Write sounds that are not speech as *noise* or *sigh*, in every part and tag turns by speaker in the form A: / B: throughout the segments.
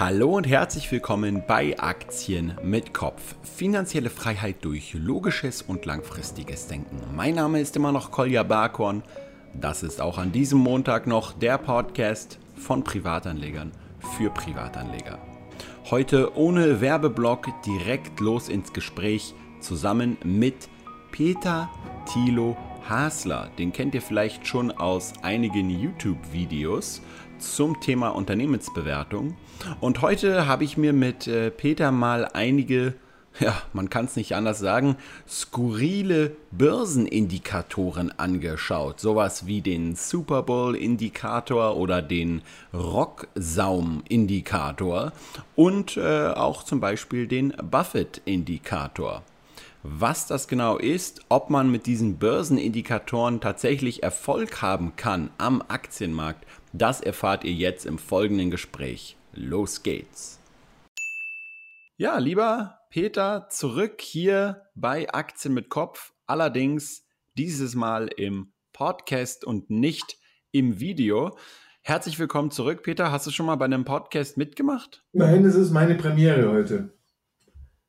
A: Hallo und herzlich willkommen bei Aktien mit Kopf. Finanzielle Freiheit durch logisches und langfristiges Denken. Mein Name ist immer noch Kolja Barkorn. Das ist auch an diesem Montag noch der Podcast von Privatanlegern für Privatanleger. Heute ohne Werbeblock direkt los ins Gespräch zusammen mit Peter Thilo Hasler. Den kennt ihr vielleicht schon aus einigen YouTube-Videos zum Thema Unternehmensbewertung. Und heute habe ich mir mit äh, Peter mal einige, ja, man kann es nicht anders sagen, skurrile Börsenindikatoren angeschaut. Sowas wie den Super Bowl-Indikator oder den Rocksaum-Indikator und äh, auch zum Beispiel den Buffett-Indikator. Was das genau ist, ob man mit diesen Börsenindikatoren tatsächlich Erfolg haben kann am Aktienmarkt, das erfahrt ihr jetzt im folgenden Gespräch. Los geht's. Ja, lieber Peter, zurück hier bei Aktien mit Kopf. Allerdings dieses Mal im Podcast und nicht im Video. Herzlich willkommen zurück, Peter. Hast du schon mal bei einem Podcast mitgemacht?
B: Nein, das ist meine Premiere heute.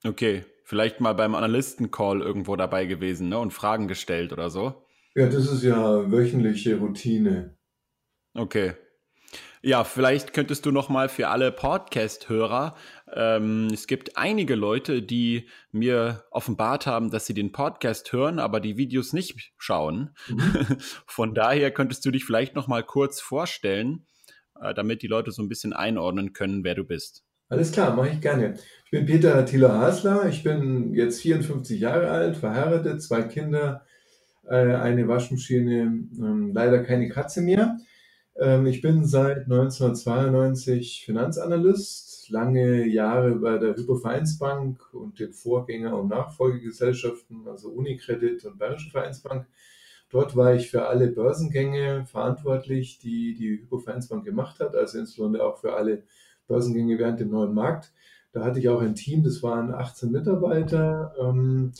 A: Okay, vielleicht mal beim Analysten-Call irgendwo dabei gewesen ne? und Fragen gestellt oder so.
B: Ja, das ist ja wöchentliche Routine.
A: Okay. Ja, vielleicht könntest du noch mal für alle Podcast-Hörer, ähm, es gibt einige Leute, die mir offenbart haben, dass sie den Podcast hören, aber die Videos nicht schauen. Mhm. *laughs* Von daher könntest du dich vielleicht noch mal kurz vorstellen, äh, damit die Leute so ein bisschen einordnen können, wer du bist.
B: Alles klar, mache ich gerne. Ich bin Peter Thilo Hasler, ich bin jetzt 54 Jahre alt, verheiratet, zwei Kinder, äh, eine Waschmaschine, ähm, leider keine Katze mehr. Ähm, ich bin seit 1992 Finanzanalyst, lange Jahre bei der Hypovereinsbank und den Vorgänger- und Nachfolgegesellschaften, also Unicredit und Bayerische Vereinsbank. Dort war ich für alle Börsengänge verantwortlich, die die Hypovereinsbank gemacht hat, also insbesondere auch für alle Börsengänge während dem neuen Markt. Da hatte ich auch ein Team, das waren 18 Mitarbeiter. Ähm,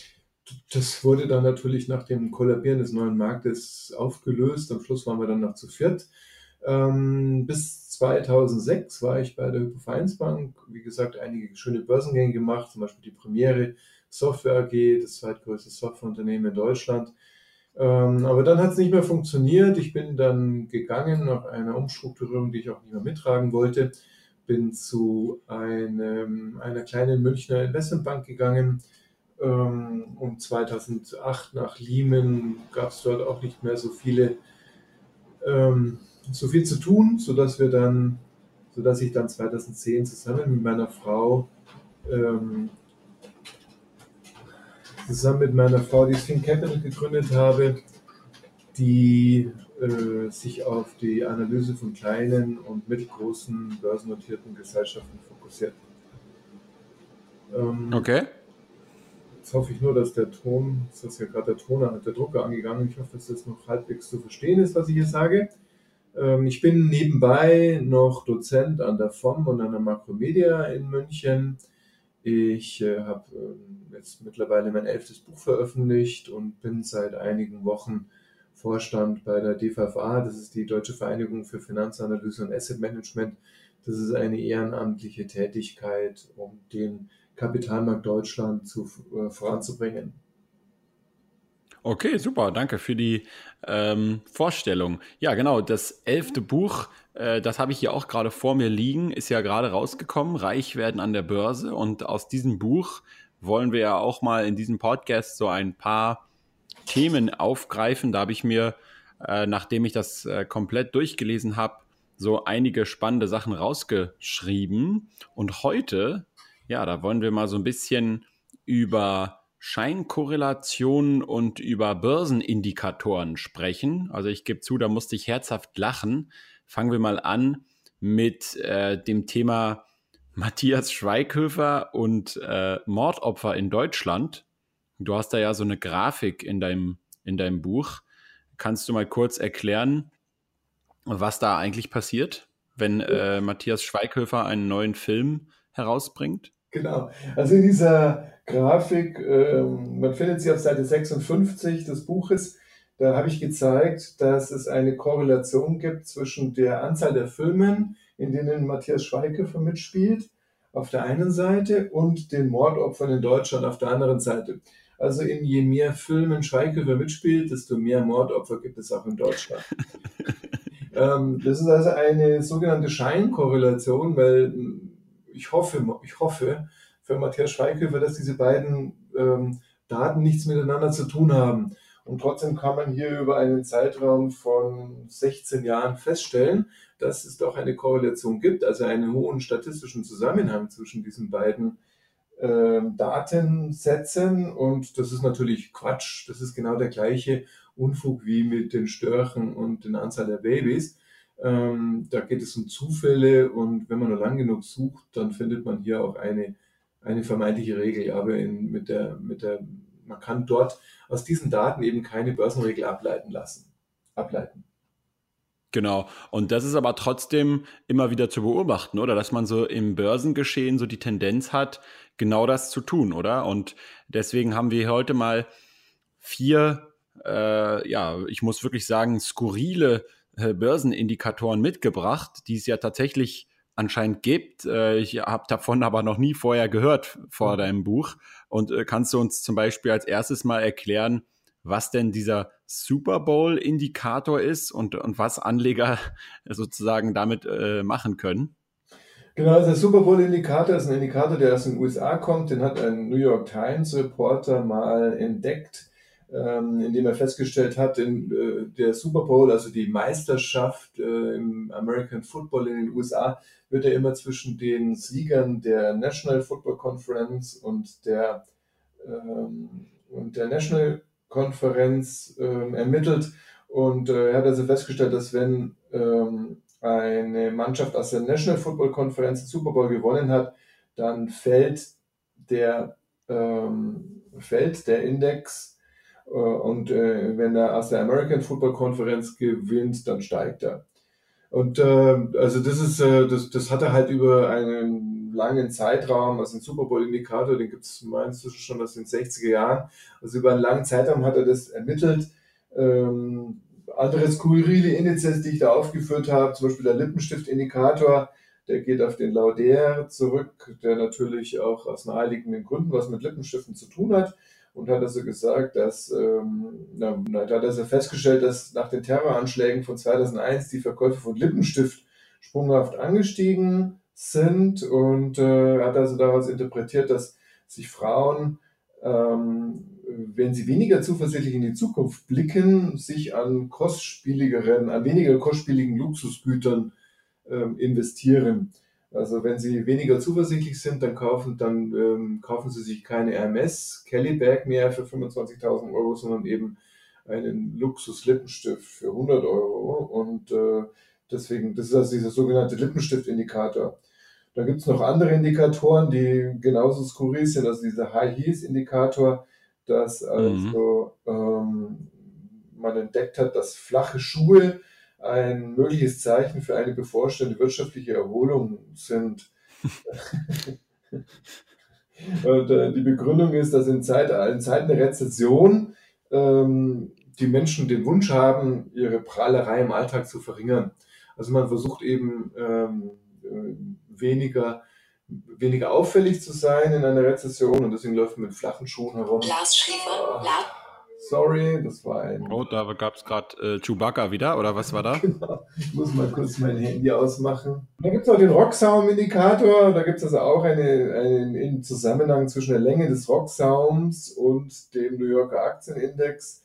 B: das wurde dann natürlich nach dem Kollabieren des neuen Marktes aufgelöst. Am Schluss waren wir dann noch zu viert. Ähm, bis 2006 war ich bei der Hypovereinsbank. Wie gesagt, einige schöne Börsengänge gemacht, zum Beispiel die Premiere Software AG, das zweitgrößte Softwareunternehmen in Deutschland. Ähm, aber dann hat es nicht mehr funktioniert. Ich bin dann gegangen nach einer Umstrukturierung, die ich auch nicht mehr mittragen wollte. Bin zu einem, einer kleinen Münchner Investmentbank gegangen. Ähm, um 2008 nach Lehman gab es dort auch nicht mehr so viele ähm, so viel zu tun, sodass wir dann, sodass ich dann 2010 zusammen mit meiner Frau ähm, zusammen mit meiner Frau die Sphin Capital gegründet habe, die äh, sich auf die Analyse von kleinen und mittelgroßen börsennotierten Gesellschaften fokussiert.
A: Ähm, okay.
B: Jetzt hoffe ich nur, dass der Ton, das ist ja gerade der Ton, der Drucker angegangen. Ich hoffe, dass das noch halbwegs zu verstehen ist, was ich hier sage. Ähm, ich bin nebenbei noch Dozent an der FOM und an der Makromedia in München. Ich äh, habe äh, jetzt mittlerweile mein elftes Buch veröffentlicht und bin seit einigen Wochen Vorstand bei der DVFA. Das ist die Deutsche Vereinigung für Finanzanalyse und Asset Management. Das ist eine ehrenamtliche Tätigkeit, um den Kapitalmarkt Deutschland zu, äh, voranzubringen.
A: Okay, super, danke für die ähm, Vorstellung. Ja, genau, das elfte Buch, äh, das habe ich hier auch gerade vor mir liegen, ist ja gerade rausgekommen, Reich werden an der Börse. Und aus diesem Buch wollen wir ja auch mal in diesem Podcast so ein paar Themen aufgreifen. Da habe ich mir, äh, nachdem ich das äh, komplett durchgelesen habe, so einige spannende Sachen rausgeschrieben. Und heute, ja, da wollen wir mal so ein bisschen über Scheinkorrelationen und über Börsenindikatoren sprechen. Also ich gebe zu, da musste ich herzhaft lachen. Fangen wir mal an mit äh, dem Thema Matthias Schweighöfer und äh, Mordopfer in Deutschland. Du hast da ja so eine Grafik in deinem, in deinem Buch. Kannst du mal kurz erklären, was da eigentlich passiert, wenn äh, Matthias Schweighöfer einen neuen Film herausbringt?
B: Genau. Also in dieser Grafik, ähm, man findet sie auf Seite 56 des Buches, da habe ich gezeigt, dass es eine Korrelation gibt zwischen der Anzahl der Filmen, in denen Matthias Schweighöfer mitspielt, auf der einen Seite und den Mordopfern in Deutschland auf der anderen Seite. Also in je mehr Filmen Schweighöfer mitspielt, desto mehr Mordopfer gibt es auch in Deutschland. *laughs* ähm, das ist also eine sogenannte Scheinkorrelation, weil ich hoffe, ich hoffe für Matthias Schweighöfer, dass diese beiden ähm, Daten nichts miteinander zu tun haben. Und trotzdem kann man hier über einen Zeitraum von 16 Jahren feststellen, dass es doch eine Korrelation gibt, also einen hohen statistischen Zusammenhang zwischen diesen beiden äh, Datensätzen. Und das ist natürlich Quatsch. Das ist genau der gleiche Unfug wie mit den Störchen und den Anzahl der Babys. Ähm, da geht es um Zufälle und wenn man nur lang genug sucht, dann findet man hier auch eine, eine vermeintliche Regel. Aber in, mit der, mit der man kann dort aus diesen Daten eben keine Börsenregel ableiten lassen, ableiten.
A: Genau. Und das ist aber trotzdem immer wieder zu beobachten, oder? Dass man so im Börsengeschehen so die Tendenz hat, genau das zu tun, oder? Und deswegen haben wir heute mal vier, äh, ja, ich muss wirklich sagen, skurrile äh, Börsenindikatoren mitgebracht, die es ja tatsächlich anscheinend gibt. Äh, ich habe davon aber noch nie vorher gehört vor mhm. deinem Buch. Und äh, kannst du uns zum Beispiel als erstes mal erklären, was denn dieser Super Bowl-Indikator ist und, und was Anleger *laughs* sozusagen damit äh, machen können?
B: Genau, also der Super Bowl-Indikator ist ein Indikator, der aus den USA kommt. Den hat ein New York Times-Reporter mal entdeckt, ähm, indem er festgestellt hat, in, äh, der Super Bowl, also die Meisterschaft äh, im American Football in den USA, wird er immer zwischen den Siegern der National Football Conference und der, ähm, und der National Konferenz ähm, ermittelt. Und äh, er hat also festgestellt, dass wenn ähm, eine Mannschaft aus der National Football Conference den Super Bowl gewonnen hat, dann fällt der, fällt der Index und äh, wenn er aus der American Football Conference gewinnt, dann steigt er. Und äh, also das ist, äh, das, das hat er halt über einen langen Zeitraum, also ein Super Bowl-Indikator, den gibt es meinst du schon aus den 60er Jahren. Also über einen langen Zeitraum hat er das ermittelt. Ähm, andere skurrile Indizes, die ich da aufgeführt habe, zum Beispiel der Lippenstift-Indikator, der geht auf den Lauder zurück, der natürlich auch aus naheliegenden Gründen was mit Lippenstiften zu tun hat und hat also gesagt, dass, ähm, na, hat also festgestellt, dass nach den Terroranschlägen von 2001 die Verkäufe von Lippenstift sprunghaft angestiegen sind und äh, hat also daraus interpretiert, dass sich Frauen, ähm, wenn sie weniger zuversichtlich in die Zukunft blicken, sich an kostspieligeren, an weniger kostspieligen Luxusgütern ähm, investieren. Also wenn Sie weniger zuversichtlich sind, dann kaufen, dann, ähm, kaufen Sie sich keine Hermes Kelly Bag mehr für 25.000 Euro, sondern eben einen Luxus-Lippenstift für 100 Euro. Und äh, deswegen, das ist also dieser sogenannte Lippenstift-Indikator. Da gibt es noch andere Indikatoren, die genauso skurril sind, also dieser High-Heels-Indikator, dass mhm. also mhm. ähm, man entdeckt hat, dass flache Schuhe ein mögliches Zeichen für eine bevorstehende wirtschaftliche Erholung sind. *laughs* Und äh, die Begründung ist, dass in, Zeit, in Zeiten der Rezession ähm, die Menschen den Wunsch haben, ihre Prahlerei im Alltag zu verringern. Also man versucht eben ähm, äh, weniger, weniger auffällig zu sein in einer Rezession und deswegen läuft man mit flachen Schuhen herum. Lars Schäfer, Lars Sorry, das war ein.
A: Oh, da gab es gerade äh, Chewbacca wieder, oder was war da? *laughs* genau.
B: Ich muss mal kurz mein Handy ausmachen. Da gibt es auch den Rocksaum-Indikator. Da gibt es also auch eine, einen Zusammenhang zwischen der Länge des Rocksaums und dem New Yorker Aktienindex.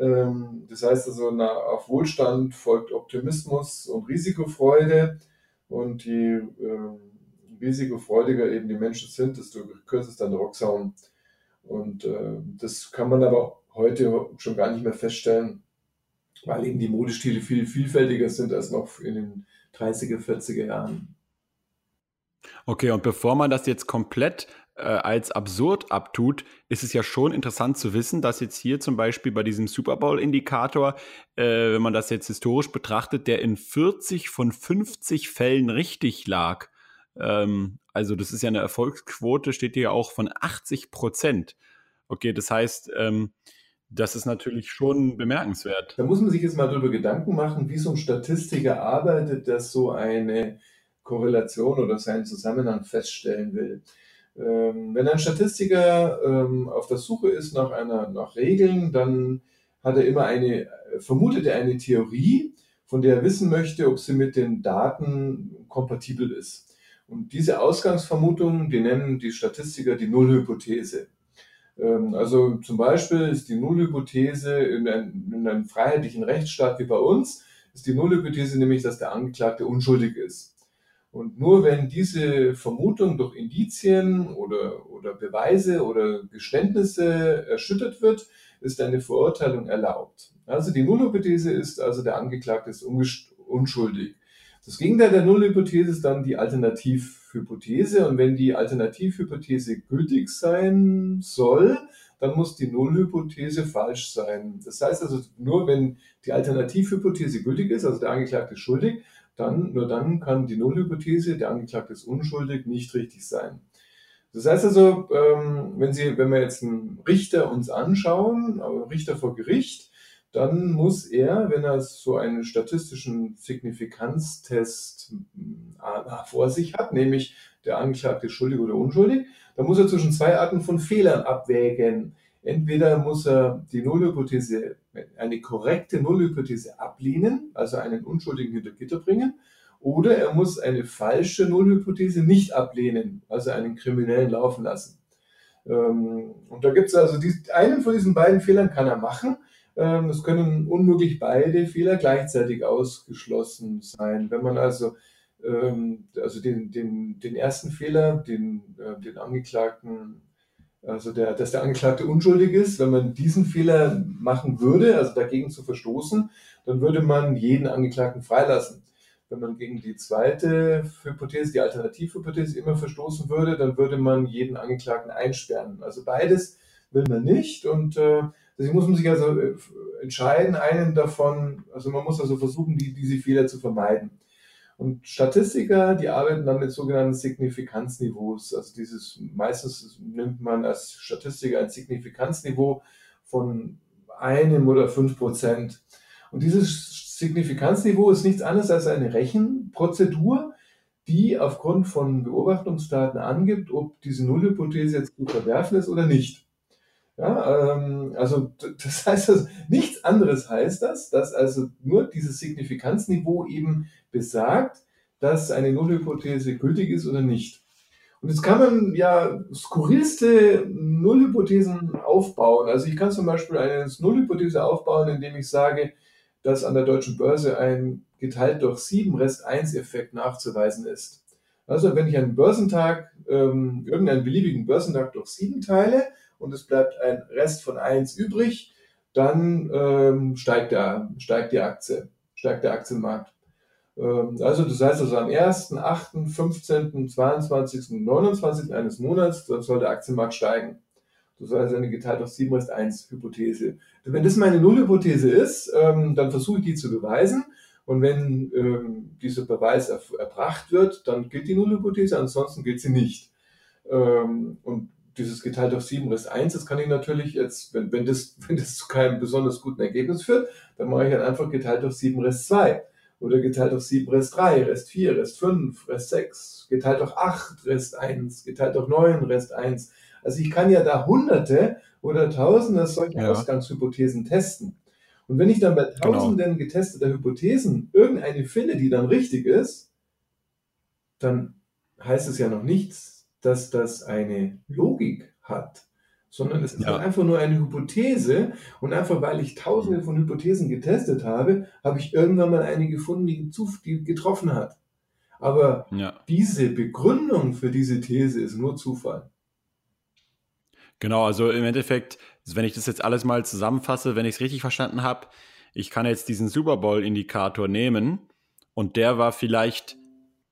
B: Ähm, das heißt also, na, auf Wohlstand folgt Optimismus und Risikofreude. Und je ähm, risikofreudiger eben die Menschen sind, desto kürzer ist dann der Rocksaum. Und äh, das kann man aber auch heute schon gar nicht mehr feststellen, weil eben die Modestile viel vielfältiger sind als noch in den 30er, 40er Jahren.
A: Okay, und bevor man das jetzt komplett äh, als absurd abtut, ist es ja schon interessant zu wissen, dass jetzt hier zum Beispiel bei diesem Super Bowl-Indikator, äh, wenn man das jetzt historisch betrachtet, der in 40 von 50 Fällen richtig lag. Ähm, also das ist ja eine Erfolgsquote, steht hier auch von 80 Prozent. Okay, das heißt, ähm, das ist natürlich schon bemerkenswert.
B: Da muss man sich jetzt mal darüber Gedanken machen, wie so ein Statistiker arbeitet, dass so eine Korrelation oder seinen Zusammenhang feststellen will. Ähm, wenn ein Statistiker ähm, auf der Suche ist nach, einer, nach Regeln, dann hat er immer eine, vermutet er eine Theorie, von der er wissen möchte, ob sie mit den Daten kompatibel ist. Und diese Ausgangsvermutung, die nennen die Statistiker die Nullhypothese. Ähm, also zum Beispiel ist die Nullhypothese in, ein, in einem freiheitlichen Rechtsstaat wie bei uns, ist die Nullhypothese nämlich, dass der Angeklagte unschuldig ist. Und nur wenn diese Vermutung durch Indizien oder, oder Beweise oder Geständnisse erschüttert wird, ist eine Verurteilung erlaubt. Also die Nullhypothese ist also, der Angeklagte ist unschuldig. Das Gegenteil der Nullhypothese ist dann die Alternativhypothese. Und wenn die Alternativhypothese gültig sein soll, dann muss die Nullhypothese falsch sein. Das heißt also, nur wenn die Alternativhypothese gültig ist, also der Angeklagte ist schuldig, dann, nur dann kann die Nullhypothese, der Angeklagte ist unschuldig, nicht richtig sein. Das heißt also, ähm, wenn, Sie, wenn wir jetzt einen Richter uns anschauen, Richter vor Gericht, dann muss er, wenn er so einen statistischen Signifikanztest äh, vor sich hat, nämlich der Angeklagte schuldig oder unschuldig, dann muss er zwischen zwei Arten von Fehlern abwägen. Entweder muss er die Nullhypothese, eine korrekte Nullhypothese ablehnen, also einen Unschuldigen hinter Gitter bringen, oder er muss eine falsche Nullhypothese nicht ablehnen, also einen Kriminellen laufen lassen. Ähm, und da gibt es also die, einen von diesen beiden Fehlern kann er machen. Ähm, es können unmöglich beide Fehler gleichzeitig ausgeschlossen sein. Wenn man also, ähm, also den, den, den ersten Fehler, den, äh, den Angeklagten also der, dass der Angeklagte unschuldig ist. Wenn man diesen Fehler machen würde, also dagegen zu verstoßen, dann würde man jeden Angeklagten freilassen. Wenn man gegen die zweite Hypothese, die Alternativhypothese immer verstoßen würde, dann würde man jeden Angeklagten einsperren. Also beides will man nicht und äh, deswegen muss man sich also äh, entscheiden, einen davon, also man muss also versuchen, die, diese Fehler zu vermeiden. Und Statistiker, die arbeiten dann mit sogenannten Signifikanzniveaus. Also dieses, meistens nimmt man als Statistiker ein Signifikanzniveau von einem oder fünf Prozent. Und dieses Signifikanzniveau ist nichts anderes als eine Rechenprozedur, die aufgrund von Beobachtungsdaten angibt, ob diese Nullhypothese jetzt zu verwerfen ist oder nicht. Ja, ähm, also das *laughs* heißt also, nichts anderes heißt das, dass also nur dieses Signifikanzniveau eben besagt, dass eine Nullhypothese gültig ist oder nicht. Und jetzt kann man ja skurrilste Nullhypothesen aufbauen. Also ich kann zum Beispiel eine Nullhypothese aufbauen, indem ich sage, dass an der deutschen Börse ein geteilt durch 7 Rest 1 Effekt nachzuweisen ist. Also wenn ich einen Börsentag, ähm, irgendeinen beliebigen Börsentag durch 7 teile, und es bleibt ein Rest von 1 übrig, dann ähm, steigt, der, steigt die Aktie, steigt der Aktienmarkt. Ähm, also das heißt also am 1., 8., 15., 22., 29. eines Monats soll der Aktienmarkt steigen. Das also eine geteilt durch 7 ist 1 Hypothese. Wenn das meine Nullhypothese ist, ähm, dann versuche ich die zu beweisen. Und wenn ähm, dieser Beweis erbracht wird, dann gilt die Nullhypothese, ansonsten gilt sie nicht. Ähm, und dieses geteilt durch 7 Rest 1, das kann ich natürlich jetzt, wenn, wenn, das, *laughs* wenn das zu keinem besonders guten Ergebnis führt, dann mache ich halt einfach geteilt durch 7 Rest 2. Oder geteilt durch 7 Rest 3, Rest 4, Rest 5, Rest 6, geteilt durch 8, Rest 1, geteilt durch 9, Rest 1. Also ich kann ja da hunderte oder tausende solcher ja. Ausgangshypothesen testen. Und wenn ich dann bei genau. tausenden genau. getesteter Hypothesen irgendeine finde, die dann richtig ist, dann heißt es ja noch nichts, dass das eine Logik hat, sondern es ist ja. einfach nur eine Hypothese und einfach weil ich tausende von Hypothesen getestet habe, habe ich irgendwann mal eine gefunden, die, die getroffen hat. Aber ja. diese Begründung für diese These ist nur Zufall.
A: Genau, also im Endeffekt, wenn ich das jetzt alles mal zusammenfasse, wenn ich es richtig verstanden habe, ich kann jetzt diesen Super Bowl-Indikator nehmen und der war vielleicht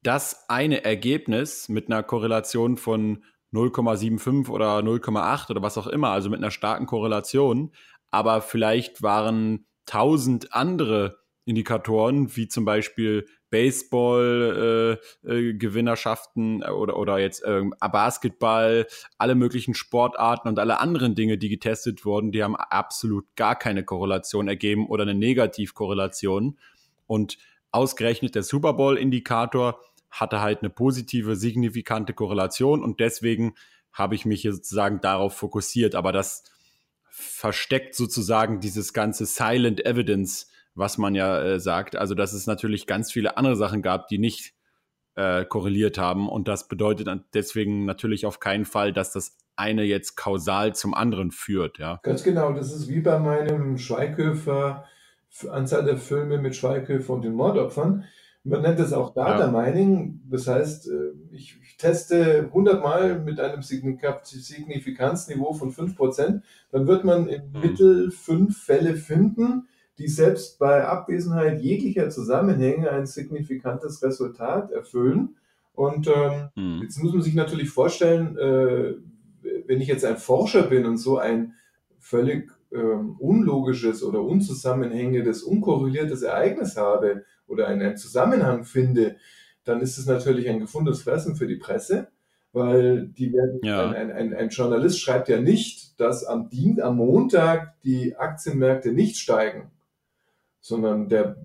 A: das eine Ergebnis mit einer Korrelation von 0,75 oder 0,8 oder was auch immer, also mit einer starken Korrelation, aber vielleicht waren tausend andere Indikatoren, wie zum Beispiel Baseball-Gewinnerschaften äh, äh, oder, oder jetzt äh, Basketball, alle möglichen Sportarten und alle anderen Dinge, die getestet wurden, die haben absolut gar keine Korrelation ergeben oder eine Negativkorrelation. Und ausgerechnet der Super Bowl-Indikator hatte halt eine positive, signifikante Korrelation und deswegen habe ich mich sozusagen darauf fokussiert. Aber das versteckt sozusagen dieses ganze Silent Evidence, was man ja äh, sagt. Also, dass es natürlich ganz viele andere Sachen gab, die nicht äh, korreliert haben. Und das bedeutet deswegen natürlich auf keinen Fall, dass das eine jetzt kausal zum anderen führt. Ja.
B: Ganz genau. Das ist wie bei meinem Schweighöfer, Anzahl der Filme mit Schweighöfer und den Mordopfern. Man nennt es auch Data. Mining. Das heißt, äh, ich, ich teste 100 Mal mit einem Signifikanzniveau von 5%. Dann wird man im mhm. Mittel fünf Fälle finden, die selbst bei Abwesenheit jeglicher Zusammenhänge ein signifikantes Resultat erfüllen. Und ähm, mhm. jetzt muss man sich natürlich vorstellen, äh, wenn ich jetzt ein Forscher bin und so ein völlig ähm, unlogisches oder unzusammenhängendes, unkorreliertes Ereignis habe oder einen Zusammenhang finde, dann ist es natürlich ein gefundenes Fressen für die Presse, weil die werden, ja. ein, ein, ein, Journalist schreibt ja nicht, dass am, Dien, am Montag die Aktienmärkte nicht steigen, sondern der,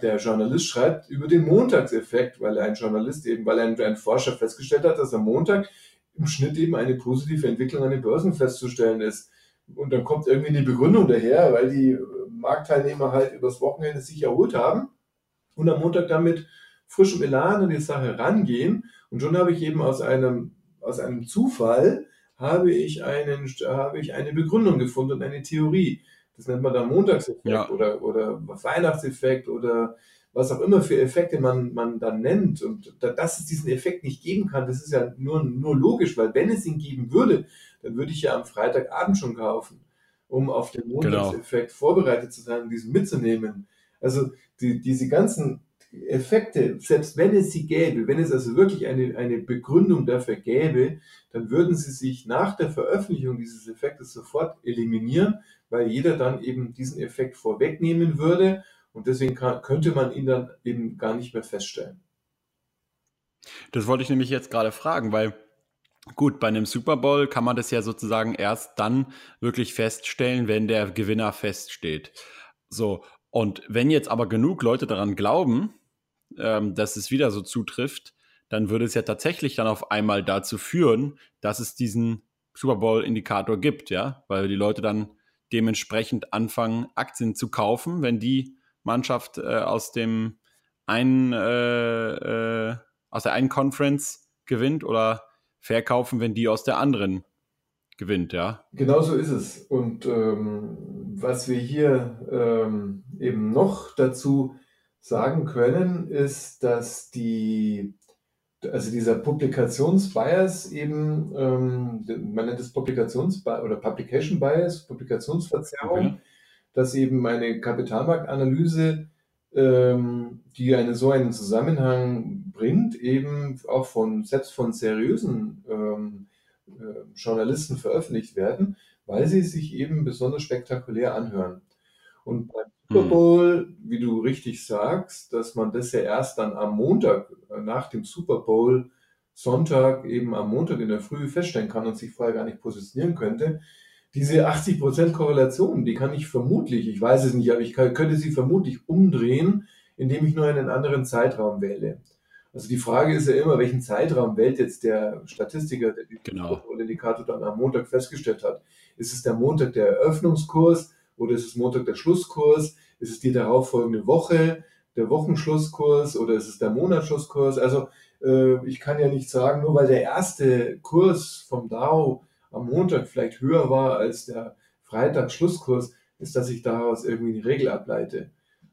B: der Journalist schreibt über den Montagseffekt, weil ein Journalist eben, weil ein, ein Forscher festgestellt hat, dass am Montag im Schnitt eben eine positive Entwicklung an den Börsen festzustellen ist. Und dann kommt irgendwie eine Begründung daher, weil die Marktteilnehmer halt übers Wochenende sich erholt haben und am Montag damit frischem Elan an die Sache rangehen. Und schon habe ich eben aus einem, aus einem Zufall habe ich, einen, habe ich eine Begründung gefunden und eine Theorie. Das nennt man dann Montagseffekt ja. oder, oder Weihnachtseffekt oder was auch immer für Effekte man, man dann nennt. Und da, dass es diesen Effekt nicht geben kann, das ist ja nur, nur logisch, weil wenn es ihn geben würde, dann würde ich ja am Freitagabend schon kaufen, um auf den genau. Montagseffekt genau. vorbereitet zu sein, diesen mitzunehmen. Also die, diese ganzen Effekte, selbst wenn es sie gäbe, wenn es also wirklich eine, eine Begründung dafür gäbe, dann würden sie sich nach der Veröffentlichung dieses Effektes sofort eliminieren, weil jeder dann eben diesen Effekt vorwegnehmen würde und deswegen kann, könnte man ihn dann eben gar nicht mehr feststellen.
A: Das wollte ich nämlich jetzt gerade fragen, weil gut, bei einem Super Bowl kann man das ja sozusagen erst dann wirklich feststellen, wenn der Gewinner feststeht. So, und wenn jetzt aber genug Leute daran glauben, ähm, dass es wieder so zutrifft, dann würde es ja tatsächlich dann auf einmal dazu führen, dass es diesen Super Bowl-Indikator gibt, ja, weil die Leute dann dementsprechend anfangen, Aktien zu kaufen, wenn die Mannschaft äh, aus dem einen äh, äh, aus der einen Conference gewinnt oder verkaufen, wenn die aus der anderen gewinnt, ja.
B: Genau so ist es. Und ähm, was wir hier ähm, eben noch dazu sagen können, ist, dass die, also dieser Publikationsbias eben, ähm, man nennt es Publikationsbias oder Publication Bias, Publikationsverzerrung, okay. dass eben eine Kapitalmarktanalyse, ähm, die eine, so einen Zusammenhang bringt, eben auch von, selbst von seriösen ähm, äh, Journalisten veröffentlicht werden, weil sie sich eben besonders spektakulär anhören. Und beim. Bowl, mhm. wie du richtig sagst, dass man das ja erst dann am Montag, äh, nach dem Super Bowl, Sonntag, eben am Montag in der Früh feststellen kann und sich vorher gar nicht positionieren könnte. Diese 80% Korrelation, die kann ich vermutlich, ich weiß es nicht, aber ich kann, könnte sie vermutlich umdrehen, indem ich nur einen anderen Zeitraum wähle. Also die Frage ist ja immer, welchen Zeitraum wählt jetzt der Statistiker, der den genau. Indikator dann am Montag festgestellt hat. Ist es der Montag der Eröffnungskurs oder ist es Montag der Schlusskurs? Ist es die darauffolgende Woche, der Wochenschlusskurs oder ist es der Monatsschlusskurs? Also äh, ich kann ja nicht sagen, nur weil der erste Kurs vom Dow am Montag vielleicht höher war als der Freitag-Schlusskurs, ist, dass ich daraus irgendwie eine Regel ableite.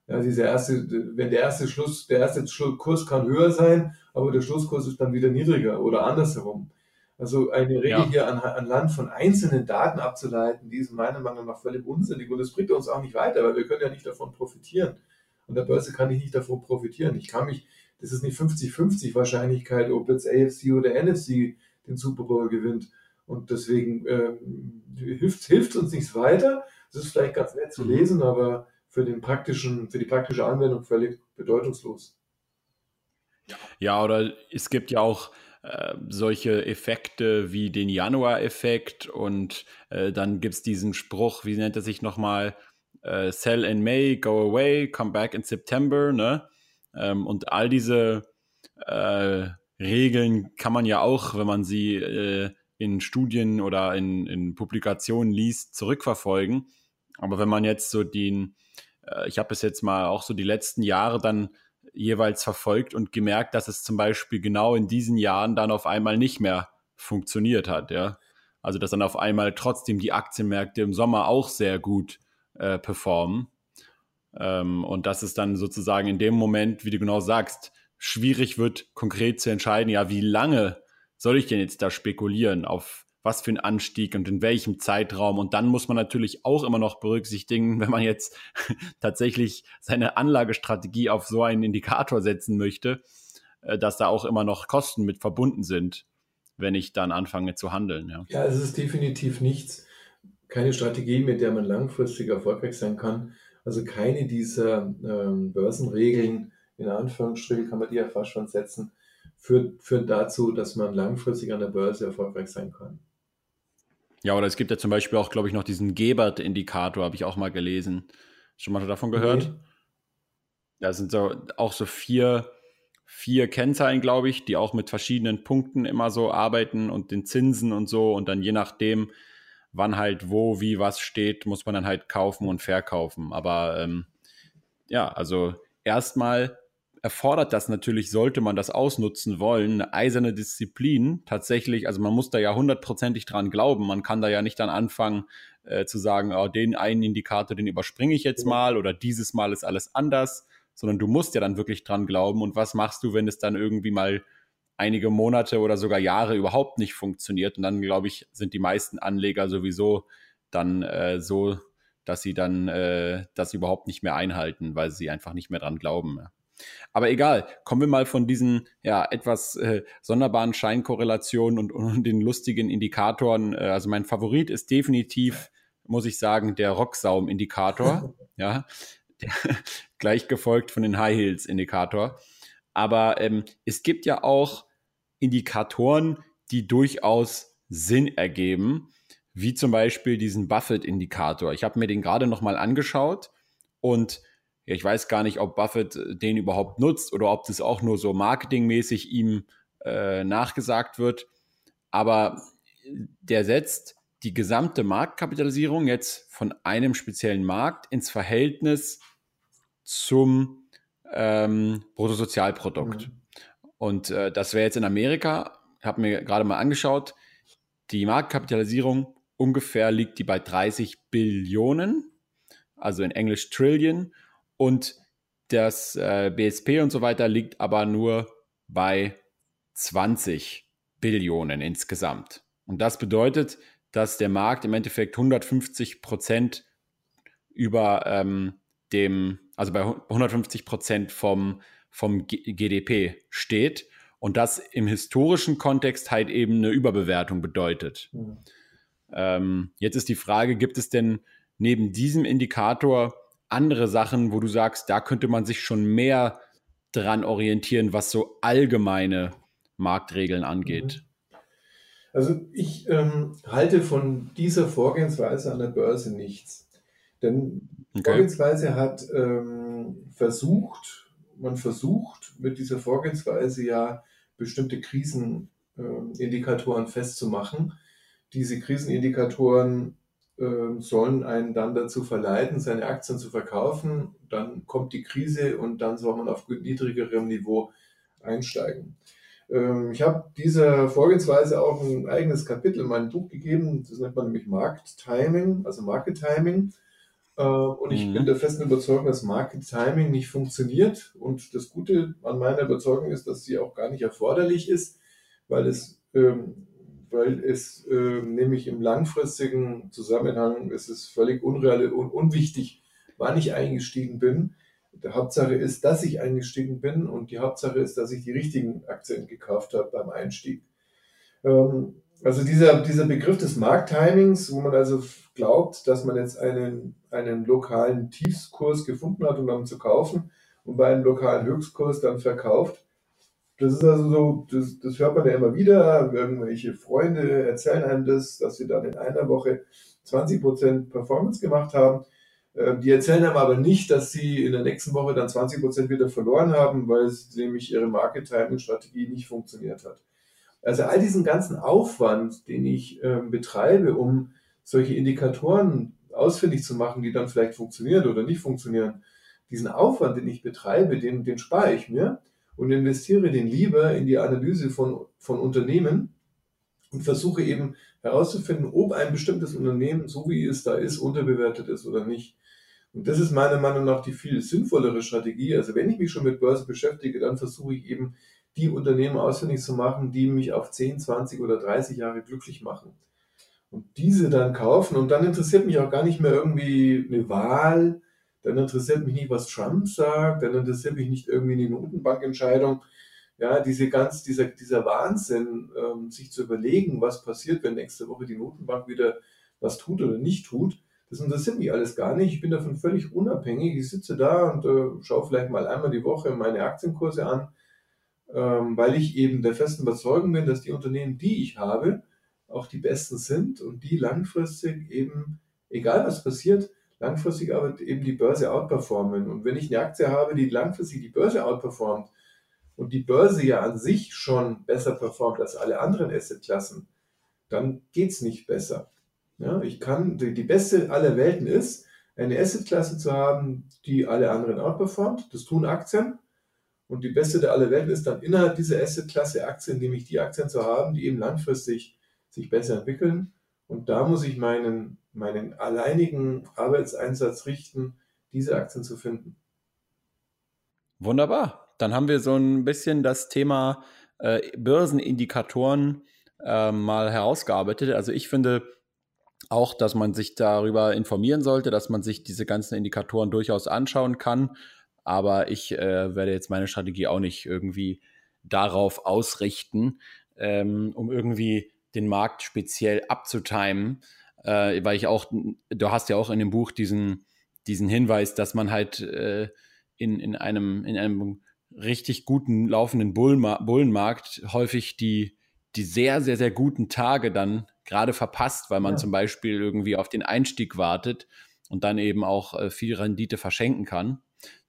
B: Ja, dieser erste, wenn der erste Schluss, der erste Kurs kann höher sein, aber der Schlusskurs ist dann wieder niedriger oder andersherum. Also eine Regel ja. hier an, anhand von einzelnen Daten abzuleiten, die ist meiner Meinung nach völlig unsinnig und es bringt uns auch nicht weiter, weil wir können ja nicht davon profitieren. An der Börse kann ich nicht davon profitieren. Ich kann mich, das ist nicht 50-50 Wahrscheinlichkeit, ob jetzt AFC oder NFC den Super Bowl gewinnt. Und deswegen ähm, hilft, hilft uns nichts weiter. Das ist vielleicht ganz nett zu mhm. lesen, aber für, den praktischen, für die praktische Anwendung völlig bedeutungslos.
A: Ja, oder es gibt ja auch äh, solche Effekte wie den Januar-Effekt und äh, dann gibt es diesen Spruch, wie nennt er sich nochmal? Äh, Sell in May, go away, come back in September, ne? Ähm, und all diese äh, Regeln kann man ja auch, wenn man sie äh, in Studien oder in, in Publikationen liest, zurückverfolgen. Aber wenn man jetzt so den, ich habe es jetzt mal auch so die letzten Jahre dann jeweils verfolgt und gemerkt, dass es zum Beispiel genau in diesen Jahren dann auf einmal nicht mehr funktioniert hat, ja. Also dass dann auf einmal trotzdem die Aktienmärkte im Sommer auch sehr gut äh, performen. Ähm, und dass es dann sozusagen in dem Moment, wie du genau sagst, schwierig wird, konkret zu entscheiden, ja, wie lange soll ich denn jetzt da spekulieren, auf was für einen Anstieg und in welchem Zeitraum. Und dann muss man natürlich auch immer noch berücksichtigen, *laughs* wenn man jetzt *laughs* tatsächlich seine Anlagestrategie auf so einen Indikator setzen möchte, äh, dass da auch immer noch Kosten mit verbunden sind, wenn ich dann anfange zu handeln. Ja,
B: ja es ist definitiv nichts, keine Strategie, mit der man langfristig erfolgreich sein kann. Also keine dieser ähm, Börsenregeln, in Anführungsstrichen kann man die ja fast schon setzen, führt, führt dazu, dass man langfristig an der Börse erfolgreich sein kann.
A: Ja, oder es gibt ja zum Beispiel auch, glaube ich, noch diesen Gebert-Indikator, habe ich auch mal gelesen. Schon mal davon gehört? Okay. Da sind so auch so vier, vier Kennzahlen, glaube ich, die auch mit verschiedenen Punkten immer so arbeiten und den Zinsen und so. Und dann je nachdem, wann halt wo, wie, was steht, muss man dann halt kaufen und verkaufen. Aber ähm, ja, also erstmal erfordert das natürlich, sollte man das ausnutzen wollen, eine eiserne Disziplin. Tatsächlich, also man muss da ja hundertprozentig dran glauben. Man kann da ja nicht dann anfangen äh, zu sagen, oh, den einen Indikator, den überspringe ich jetzt mal oder dieses Mal ist alles anders, sondern du musst ja dann wirklich dran glauben. Und was machst du, wenn es dann irgendwie mal einige Monate oder sogar Jahre überhaupt nicht funktioniert? Und dann, glaube ich, sind die meisten Anleger sowieso dann äh, so, dass sie dann äh, das überhaupt nicht mehr einhalten, weil sie einfach nicht mehr dran glauben. Ja. Aber egal, kommen wir mal von diesen ja etwas äh, sonderbaren Scheinkorrelationen und, und, den lustigen Indikatoren. Äh, also mein Favorit ist definitiv, muss ich sagen, der Rocksaum-Indikator. *laughs* ja, der, gleich gefolgt von den High Heels-Indikator. Aber ähm, es gibt ja auch Indikatoren, die durchaus Sinn ergeben, wie zum Beispiel diesen Buffett-Indikator. Ich habe mir den gerade nochmal angeschaut und ja, ich weiß gar nicht, ob Buffett äh, den überhaupt nutzt oder ob das auch nur so marketingmäßig ihm äh, nachgesagt wird. Aber der setzt die gesamte Marktkapitalisierung jetzt von einem speziellen Markt ins Verhältnis zum ähm, Bruttosozialprodukt. Mhm. Und äh, das wäre jetzt in Amerika, habe mir gerade mal angeschaut, die Marktkapitalisierung ungefähr liegt die bei 30 Billionen, also in Englisch Trillion. Und das äh, BSP und so weiter liegt aber nur bei 20 Billionen insgesamt. Und das bedeutet, dass der Markt im Endeffekt 150 Prozent über ähm, dem, also bei 150 Prozent vom, vom GDP steht und das im historischen Kontext halt eben eine Überbewertung bedeutet. Mhm. Ähm, jetzt ist die Frage, gibt es denn neben diesem Indikator andere Sachen, wo du sagst, da könnte man sich schon mehr dran orientieren, was so allgemeine Marktregeln angeht?
B: Mhm. Also ich ähm, halte von dieser Vorgehensweise an der Börse nichts. Denn die okay. Vorgehensweise hat ähm, versucht, man versucht mit dieser Vorgehensweise ja bestimmte Krisenindikatoren festzumachen. Diese Krisenindikatoren sollen einen dann dazu verleiten, seine Aktien zu verkaufen. Dann kommt die Krise und dann soll man auf niedrigerem Niveau einsteigen. Ähm, ich habe dieser Vorgehensweise auch ein eigenes Kapitel in meinem Buch gegeben. Das nennt man nämlich Markttiming, also Market Timing. Äh, und ich mhm. bin der festen Überzeugung, dass Market Timing nicht funktioniert. Und das Gute an meiner Überzeugung ist, dass sie auch gar nicht erforderlich ist, weil es ähm, weil es äh, nämlich im langfristigen Zusammenhang ist es völlig unreal und unwichtig, wann ich eingestiegen bin. Die Hauptsache ist, dass ich eingestiegen bin und die Hauptsache ist, dass ich die richtigen Aktien gekauft habe beim Einstieg. Ähm, also dieser, dieser Begriff des Markttimings, wo man also glaubt, dass man jetzt einen, einen lokalen Tiefskurs gefunden hat, um dann zu kaufen und bei einem lokalen Höchstkurs dann verkauft, das ist also so, das, das hört man ja immer wieder. Irgendwelche Freunde erzählen einem das, dass sie dann in einer Woche 20% Performance gemacht haben. Ähm, die erzählen einem aber nicht, dass sie in der nächsten Woche dann 20 Prozent wieder verloren haben, weil nämlich ihre Market-Timing-Strategie nicht funktioniert hat. Also all diesen ganzen Aufwand, den ich äh, betreibe, um solche Indikatoren ausfindig zu machen, die dann vielleicht funktionieren oder nicht funktionieren, diesen Aufwand, den ich betreibe, den, den spare ich mir und investiere den lieber in die Analyse von, von Unternehmen und versuche eben herauszufinden, ob ein bestimmtes Unternehmen, so wie es da ist, unterbewertet ist oder nicht. Und das ist meiner Meinung nach die viel sinnvollere Strategie. Also wenn ich mich schon mit Börse beschäftige, dann versuche ich eben die Unternehmen ausfindig zu machen, die mich auf 10, 20 oder 30 Jahre glücklich machen. Und diese dann kaufen und dann interessiert mich auch gar nicht mehr irgendwie eine Wahl, dann interessiert mich nicht, was Trump sagt, dann interessiert mich nicht irgendwie eine Notenbankentscheidung. Ja, diese ganz, dieser, dieser Wahnsinn, ähm, sich zu überlegen, was passiert, wenn nächste Woche die Notenbank wieder was tut oder nicht tut, das interessiert mich alles gar nicht. Ich bin davon völlig unabhängig. Ich sitze da und äh, schaue vielleicht mal einmal die Woche meine Aktienkurse an, ähm, weil ich eben der festen Überzeugung bin, dass die Unternehmen, die ich habe, auch die besten sind und die langfristig eben, egal was passiert, langfristig aber eben die Börse outperformen. Und wenn ich eine Aktie habe, die langfristig die Börse outperformt und die Börse ja an sich schon besser performt als alle anderen Assetklassen, dann geht es nicht besser. Ja, ich kann, die, die beste aller Welten ist, eine Assetklasse zu haben, die alle anderen outperformt. Das tun Aktien. Und die beste der aller Welten ist dann innerhalb dieser Assetklasse Aktien, nämlich die Aktien zu haben, die eben langfristig sich besser entwickeln. Und da muss ich meinen, meinen alleinigen Arbeitseinsatz richten, diese Aktien zu finden.
A: Wunderbar. Dann haben wir so ein bisschen das Thema äh, Börsenindikatoren äh, mal herausgearbeitet. Also ich finde, auch, dass man sich darüber informieren sollte, dass man sich diese ganzen Indikatoren durchaus anschauen kann. Aber ich äh, werde jetzt meine Strategie auch nicht irgendwie darauf ausrichten, ähm, um irgendwie den Markt speziell abzutimen, äh, weil ich auch, du hast ja auch in dem Buch diesen, diesen Hinweis, dass man halt äh, in, in, einem, in einem richtig guten laufenden Bullenmarkt häufig die, die sehr, sehr, sehr guten Tage dann gerade verpasst, weil man ja. zum Beispiel irgendwie auf den Einstieg wartet und dann eben auch äh, viel Rendite verschenken kann.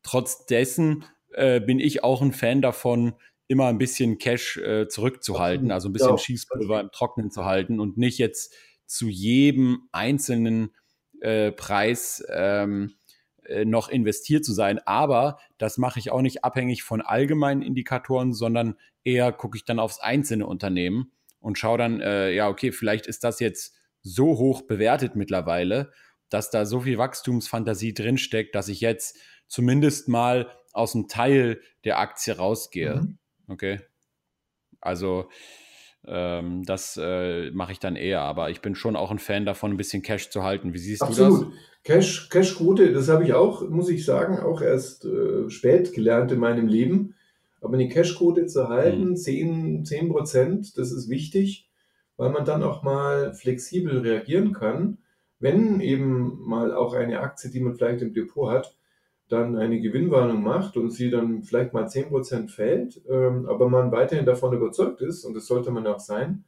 A: Trotz dessen äh, bin ich auch ein Fan davon, immer ein bisschen Cash äh, zurückzuhalten, also ein bisschen ja. Schießpulver im Trocknen zu halten und nicht jetzt zu jedem einzelnen äh, Preis ähm, äh, noch investiert zu sein. Aber das mache ich auch nicht abhängig von allgemeinen Indikatoren, sondern eher gucke ich dann aufs einzelne Unternehmen und schaue dann, äh, ja, okay, vielleicht ist das jetzt so hoch bewertet mittlerweile, dass da so viel Wachstumsfantasie drinsteckt, dass ich jetzt zumindest mal aus einem Teil der Aktie rausgehe. Mhm. Okay. Also ähm, das äh, mache ich dann eher, aber ich bin schon auch ein Fan davon, ein bisschen Cash zu halten. Wie siehst Absolut. du das?
B: Cash, Cash-Quote, das habe ich auch, muss ich sagen, auch erst äh, spät gelernt in meinem Leben. Aber eine Cashquote zu halten, mhm. 10, 10 Prozent, das ist wichtig, weil man dann auch mal flexibel reagieren kann, wenn eben mal auch eine Aktie, die man vielleicht im Depot hat, dann eine Gewinnwarnung macht und sie dann vielleicht mal 10 Prozent fällt, ähm, aber man weiterhin davon überzeugt ist, und das sollte man auch sein,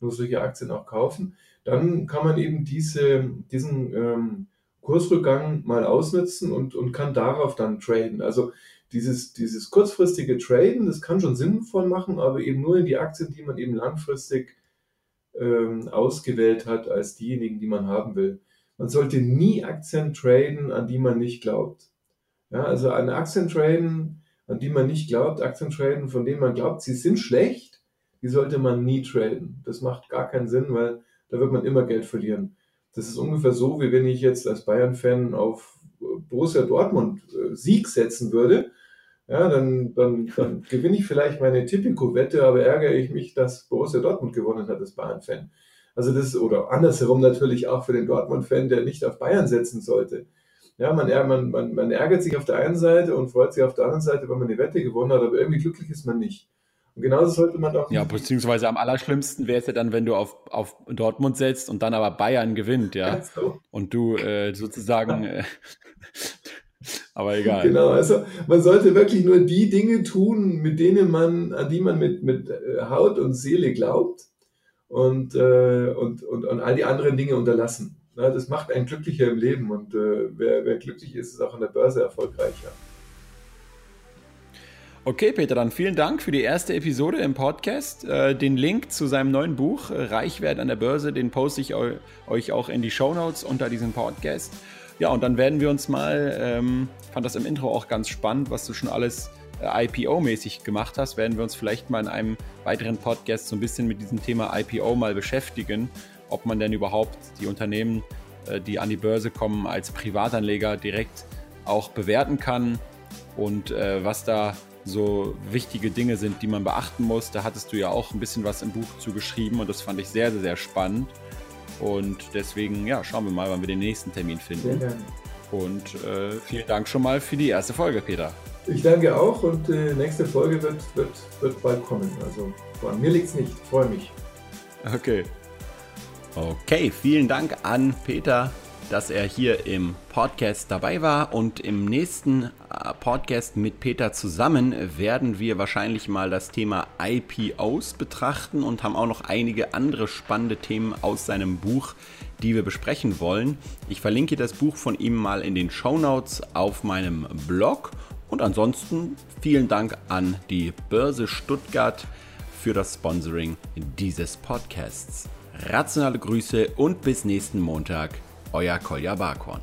B: nur solche Aktien auch kaufen, dann kann man eben diese, diesen ähm, Kursrückgang mal ausnutzen und, und kann darauf dann traden. Also dieses, dieses kurzfristige Traden, das kann schon sinnvoll machen, aber eben nur in die Aktien, die man eben langfristig ähm, ausgewählt hat als diejenigen, die man haben will. Man sollte nie Aktien traden, an die man nicht glaubt. Ja, also an Aktien traden, an die man nicht glaubt, Aktien traden, von denen man glaubt, sie sind schlecht, die sollte man nie traden. Das macht gar keinen Sinn, weil da wird man immer Geld verlieren. Das ist ungefähr so, wie wenn ich jetzt als Bayern-Fan auf Borussia Dortmund äh, Sieg setzen würde ja, dann, dann, dann *laughs* gewinne ich vielleicht meine Tipico-Wette, aber ärgere ich mich, dass Borussia Dortmund gewonnen hat als Bayern-Fan. Also das, oder andersherum natürlich auch für den Dortmund-Fan, der nicht auf Bayern setzen sollte. Ja, man, man, man, man ärgert sich auf der einen Seite und freut sich auf der anderen Seite, weil man die Wette gewonnen hat, aber irgendwie glücklich ist man nicht. Und genauso sollte man auch.
A: Ja, beziehungsweise am allerschlimmsten wäre es ja dann, wenn du auf, auf Dortmund setzt und dann aber Bayern gewinnt, ja. *laughs* So. Und du äh, sozusagen äh, *laughs* aber egal.
B: Genau, also man sollte wirklich nur die Dinge tun, mit denen man, an die man mit, mit äh, Haut und Seele glaubt und, äh, und, und, und all die anderen Dinge unterlassen. Na, das macht einen glücklicher im Leben und äh, wer, wer glücklich ist, ist auch an der Börse erfolgreicher.
A: Okay, Peter, dann vielen Dank für die erste Episode im Podcast. Äh, den Link zu seinem neuen Buch, Reichwert an der Börse, den poste ich euch auch in die Show Notes unter diesem Podcast. Ja, und dann werden wir uns mal, ähm, fand das im Intro auch ganz spannend, was du schon alles äh, IPO-mäßig gemacht hast, werden wir uns vielleicht mal in einem weiteren Podcast so ein bisschen mit diesem Thema IPO mal beschäftigen, ob man denn überhaupt die Unternehmen, äh, die an die Börse kommen, als Privatanleger direkt auch bewerten kann und äh, was da so wichtige Dinge sind, die man beachten muss. Da hattest du ja auch ein bisschen was im Buch zu geschrieben und das fand ich sehr, sehr, sehr spannend. Und deswegen, ja, schauen wir mal, wann wir den nächsten Termin finden. Sehr gerne. Und äh, vielen Dank schon mal für die erste Folge, Peter.
B: Ich danke auch und die äh, nächste Folge wird, wird, wird bald kommen. Also an mir liegt es nicht. Ich freue mich.
A: Okay. Okay, vielen Dank an Peter dass er hier im Podcast dabei war. Und im nächsten äh, Podcast mit Peter zusammen werden wir wahrscheinlich mal das Thema IPOs betrachten und haben auch noch einige andere spannende Themen aus seinem Buch, die wir besprechen wollen. Ich verlinke das Buch von ihm mal in den Show Notes auf meinem Blog. Und ansonsten vielen Dank an die Börse Stuttgart für das Sponsoring dieses Podcasts. Rationale Grüße und bis nächsten Montag euer Kolja Barkhorn.